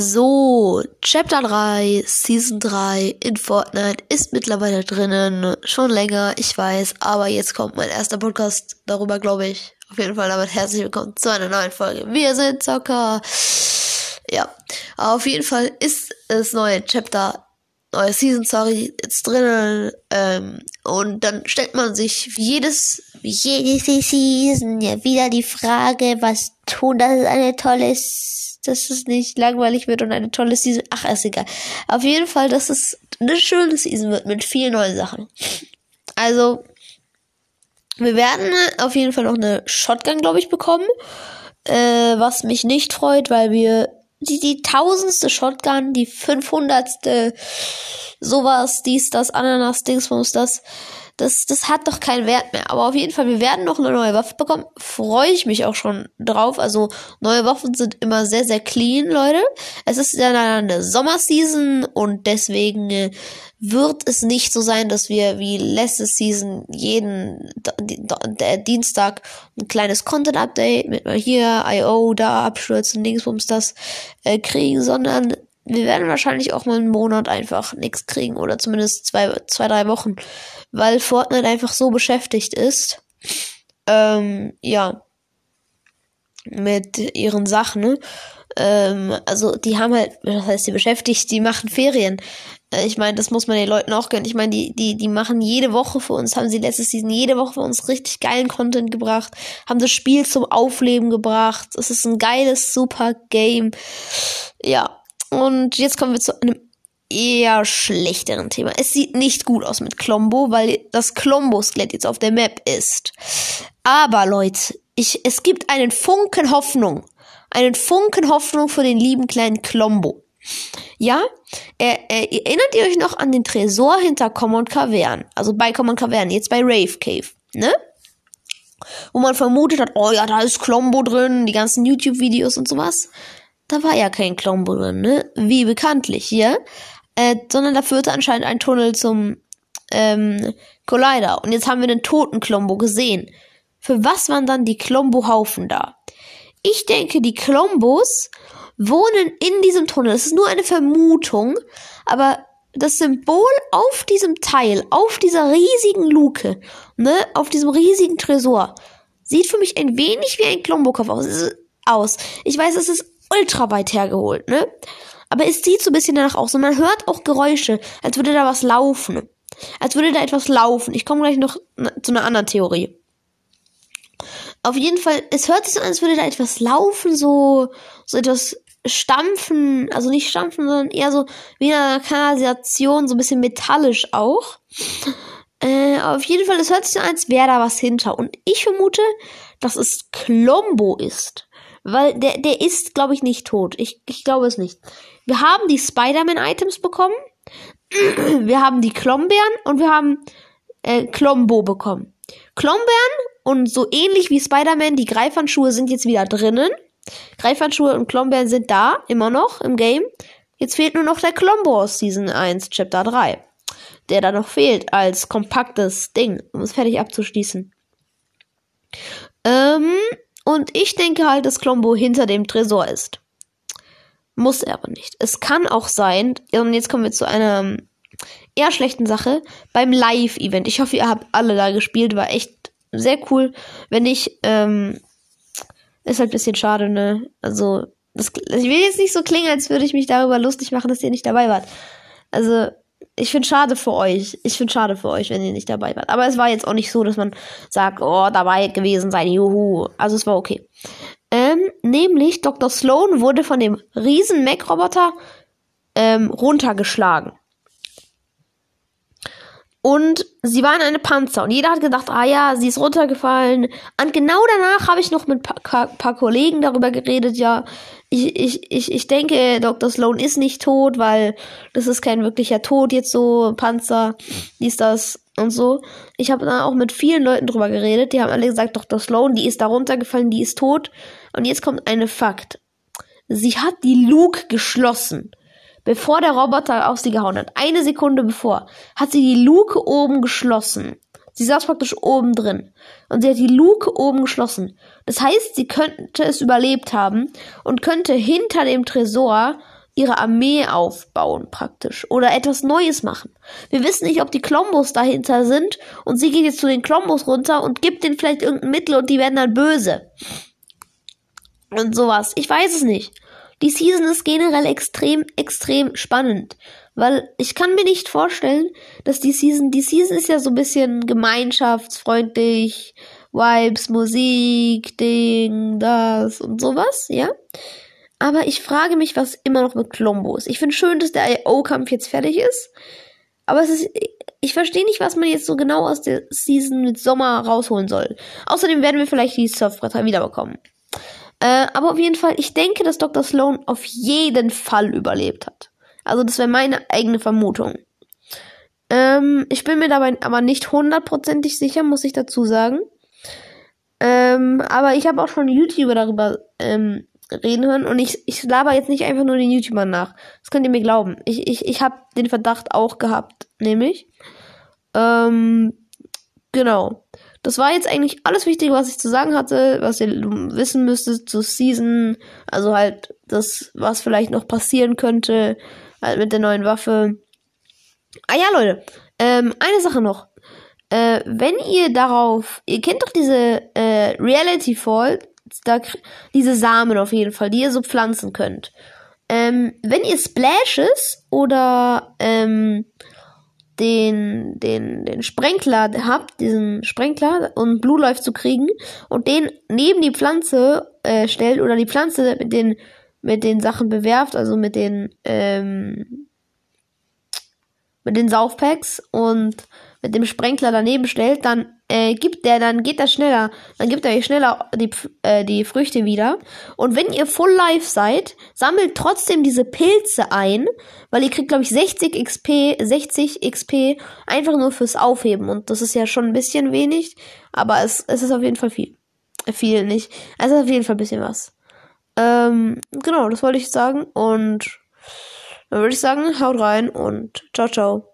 So, Chapter 3, Season 3 in Fortnite ist mittlerweile drinnen. Schon länger, ich weiß, aber jetzt kommt mein erster Podcast darüber, glaube ich. Auf jeden Fall damit herzlich willkommen zu einer neuen Folge. Wir sind Zocker. Ja, auf jeden Fall ist das neue Chapter, neue Season, sorry, jetzt drinnen. Ähm, und dann stellt man sich jedes, jede Season ja wieder die Frage, was tun, dass es eine tolle dass es nicht langweilig wird und eine tolle Season. Ach, ist egal. Auf jeden Fall, dass es eine schöne Season wird mit vielen neuen Sachen. Also, wir werden auf jeden Fall noch eine Shotgun, glaube ich, bekommen. Äh, was mich nicht freut, weil wir die, die tausendste Shotgun, die fünfhundertste, sowas, dies, das, Ananas, Dingsbums, das, das, das hat doch keinen Wert mehr. Aber auf jeden Fall, wir werden noch eine neue Waffe bekommen. Freue ich mich auch schon drauf. Also, neue Waffen sind immer sehr, sehr clean, Leute. Es ist ja eine Sommerseason und deswegen äh, wird es nicht so sein, dass wir wie letzte Season jeden der Dienstag ein kleines Content-Update mit mal hier, I.O., da abstürzen, Dingsbums das äh, kriegen, sondern wir werden wahrscheinlich auch mal einen Monat einfach nichts kriegen oder zumindest zwei, zwei, drei Wochen, weil Fortnite einfach so beschäftigt ist. Ähm, ja, mit ihren Sachen. Ne? Ähm, also die haben halt, was heißt die beschäftigt, die machen Ferien. Äh, ich meine, das muss man den Leuten auch gönnen. Ich meine, die, die, die machen jede Woche für uns, haben sie letzte Season jede Woche für uns richtig geilen Content gebracht, haben das Spiel zum Aufleben gebracht. Es ist ein geiles, super Game. Ja, und jetzt kommen wir zu einem eher schlechteren Thema. Es sieht nicht gut aus mit Klombo, weil das Klombo-Skelett jetzt auf der Map ist. Aber Leute, ich, es gibt einen Funken Hoffnung. Einen Funken Hoffnung für den lieben kleinen Klombo. Ja, er, er, erinnert ihr euch noch an den Tresor hinter Common Cavern? Also bei Common Cavern, jetzt bei Rave Cave, ne? Wo man vermutet hat, oh ja, da ist Klombo drin, die ganzen YouTube-Videos und sowas da war ja kein Klombo drin, ne? Wie bekanntlich hier. Äh, sondern da führte anscheinend ein Tunnel zum ähm, Collider. Und jetzt haben wir den toten Klombo gesehen. Für was waren dann die Klombo-Haufen da? Ich denke, die Klombos wohnen in diesem Tunnel. Es ist nur eine Vermutung, aber das Symbol auf diesem Teil, auf dieser riesigen Luke, ne, auf diesem riesigen Tresor, sieht für mich ein wenig wie ein Klombo-Kopf aus. aus. Ich weiß, es ist ultra weit hergeholt, ne? Aber es sieht so ein bisschen danach aus und man hört auch Geräusche, als würde da was laufen. Als würde da etwas laufen. Ich komme gleich noch zu einer anderen Theorie. Auf jeden Fall, es hört sich so an, als würde da etwas laufen, so, so etwas stampfen, also nicht stampfen, sondern eher so wie eine Kanalisation, so ein bisschen metallisch auch. Äh, auf jeden Fall, es hört sich so an, als wäre da was hinter. Und ich vermute, dass es Klombo ist. Weil der, der ist, glaube ich, nicht tot. Ich, ich glaube es nicht. Wir haben die Spider-Man-Items bekommen. Wir haben die Klombeeren und wir haben äh, Klombo bekommen. Klombeeren und so ähnlich wie Spider-Man, die Greifhandschuhe sind jetzt wieder drinnen. Greifhandschuhe und Klombeeren sind da, immer noch im Game. Jetzt fehlt nur noch der Klombo aus Season 1, Chapter 3. Der da noch fehlt als kompaktes Ding, um es fertig abzuschließen. Und ich denke halt, dass Klombo hinter dem Tresor ist. Muss er aber nicht. Es kann auch sein, und jetzt kommen wir zu einer ähm, eher schlechten Sache, beim Live-Event. Ich hoffe, ihr habt alle da gespielt, war echt sehr cool. Wenn nicht, ähm, ist halt ein bisschen schade, ne? Also, das, ich will jetzt nicht so klingen, als würde ich mich darüber lustig machen, dass ihr nicht dabei wart. Also, ich finde schade für euch. Ich finde schade für euch, wenn ihr nicht dabei wart. Aber es war jetzt auch nicht so, dass man sagt, oh, dabei gewesen sein, juhu. Also es war okay. Ähm, nämlich Dr. Sloan wurde von dem riesen Mac-Roboter ähm, runtergeschlagen. Und sie war in einem Panzer. Und jeder hat gedacht, ah ja, sie ist runtergefallen. Und genau danach habe ich noch mit ein paar, paar, Kollegen darüber geredet, ja, ich, ich, ich, ich denke, Dr. Sloan ist nicht tot, weil das ist kein wirklicher Tod jetzt so, Panzer, dies, das und so. Ich habe dann auch mit vielen Leuten drüber geredet, die haben alle gesagt, Dr. Sloan, die ist da runtergefallen, die ist tot. Und jetzt kommt eine Fakt. Sie hat die Luke geschlossen bevor der Roboter auf sie gehauen hat, eine Sekunde bevor, hat sie die Luke oben geschlossen. Sie saß praktisch oben drin. Und sie hat die Luke oben geschlossen. Das heißt, sie könnte es überlebt haben und könnte hinter dem Tresor ihre Armee aufbauen praktisch oder etwas Neues machen. Wir wissen nicht, ob die Klombos dahinter sind und sie geht jetzt zu den Klombos runter und gibt denen vielleicht irgendein Mittel und die werden dann böse. Und sowas. Ich weiß es nicht. Die Season ist generell extrem, extrem spannend. Weil ich kann mir nicht vorstellen, dass die Season, die Season ist ja so ein bisschen gemeinschaftsfreundlich, Vibes, Musik, Ding, das und sowas, ja. Aber ich frage mich, was immer noch mit Colombo ist. Ich finde schön, dass der IO-Kampf jetzt fertig ist. Aber es ist, ich verstehe nicht, was man jetzt so genau aus der Season mit Sommer rausholen soll. Außerdem werden wir vielleicht die Surfbretter wiederbekommen. Äh, aber auf jeden Fall, ich denke, dass Dr. Sloan auf jeden Fall überlebt hat. Also das wäre meine eigene Vermutung. Ähm, ich bin mir dabei aber nicht hundertprozentig sicher, muss ich dazu sagen. Ähm, aber ich habe auch schon YouTuber darüber ähm, reden hören und ich, ich laber jetzt nicht einfach nur den YouTubern nach. Das könnt ihr mir glauben. Ich, ich, ich habe den Verdacht auch gehabt, nämlich. Ähm, genau. Das war jetzt eigentlich alles Wichtige, was ich zu sagen hatte, was ihr wissen müsstet zur Season. Also halt das, was vielleicht noch passieren könnte halt mit der neuen Waffe. Ah ja, Leute. Ähm, eine Sache noch. Äh, wenn ihr darauf, ihr kennt doch diese äh, Reality Fall, da, diese Samen auf jeden Fall, die ihr so pflanzen könnt. Ähm, wenn ihr Splashes oder ähm, den, den, den Sprenkler habt, diesen Sprenkler und Blue läuft zu kriegen und den neben die Pflanze äh, stellt oder die Pflanze mit den mit den Sachen bewerft, also mit den ähm, mit den Saufpacks und mit dem Sprenkler daneben stellt, dann äh, gibt der, dann geht das schneller, dann gibt er euch schneller die, äh, die Früchte wieder. Und wenn ihr full life seid, sammelt trotzdem diese Pilze ein, weil ihr kriegt, glaube ich, 60 XP, 60 XP einfach nur fürs Aufheben. Und das ist ja schon ein bisschen wenig, aber es, es ist auf jeden Fall viel. Viel nicht. Es ist auf jeden Fall ein bisschen was. Ähm, genau, das wollte ich sagen. Und dann würde ich sagen, haut rein und ciao, ciao.